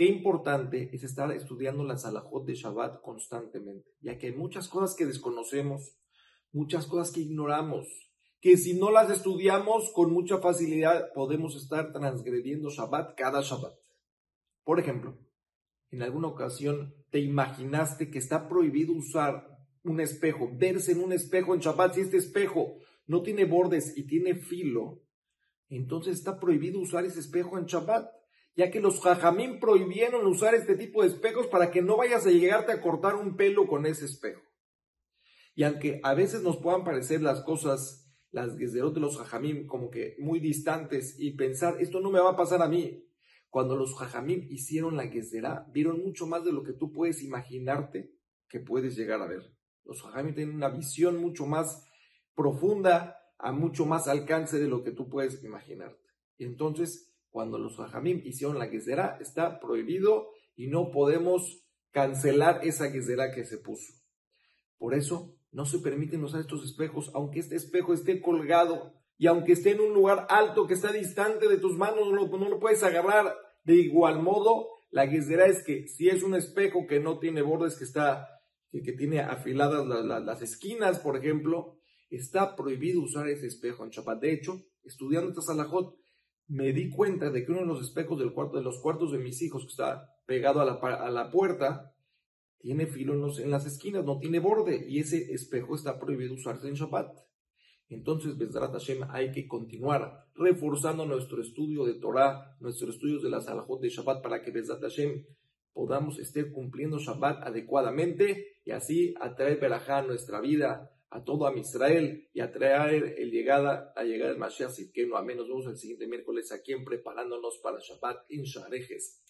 Qué importante es estar estudiando la Salahot de Shabbat constantemente, ya que hay muchas cosas que desconocemos, muchas cosas que ignoramos, que si no las estudiamos con mucha facilidad podemos estar transgrediendo Shabbat cada Shabbat. Por ejemplo, en alguna ocasión te imaginaste que está prohibido usar un espejo, verse en un espejo en Shabbat, si este espejo no tiene bordes y tiene filo, entonces está prohibido usar ese espejo en Shabbat ya que los jajamín prohibieron usar este tipo de espejos para que no vayas a llegarte a cortar un pelo con ese espejo. Y aunque a veces nos puedan parecer las cosas, las gezerot de los jajamín, como que muy distantes y pensar, esto no me va a pasar a mí. Cuando los jajamín hicieron la gezerá, vieron mucho más de lo que tú puedes imaginarte que puedes llegar a ver. Los jajamín tienen una visión mucho más profunda, a mucho más alcance de lo que tú puedes imaginarte. Y entonces, cuando los hajamim hicieron la gezerá, está prohibido y no podemos cancelar esa gezerá que se puso. Por eso no se permiten usar estos espejos, aunque este espejo esté colgado y aunque esté en un lugar alto que está distante de tus manos, no, lo puedes agarrar. De igual modo, la gezerá es que si es un espejo que no tiene bordes, que está que, tiene afiladas las esquinas, por ejemplo, está prohibido usar ese espejo en Chapat. De hecho, estudiando esta salahot, me di cuenta de que uno de los espejos del cuarto, de los cuartos de mis hijos, que está pegado a la, a la puerta, tiene filo en, en, las esquinas, no tiene borde, y ese espejo está prohibido usarse en Shabbat. Entonces, Bezrat Hashem, hay que continuar reforzando nuestro estudio de Torah, nuestros estudios de la Salahot de Shabbat, para que Bezrat Hashem podamos estar cumpliendo Shabbat adecuadamente y así atraer Berajá a nuestra vida a todo a Israel y a traer el llegada, a llegar el Mashiach no a menos vemos el siguiente miércoles aquí en preparándonos para Shabbat in Sharejes.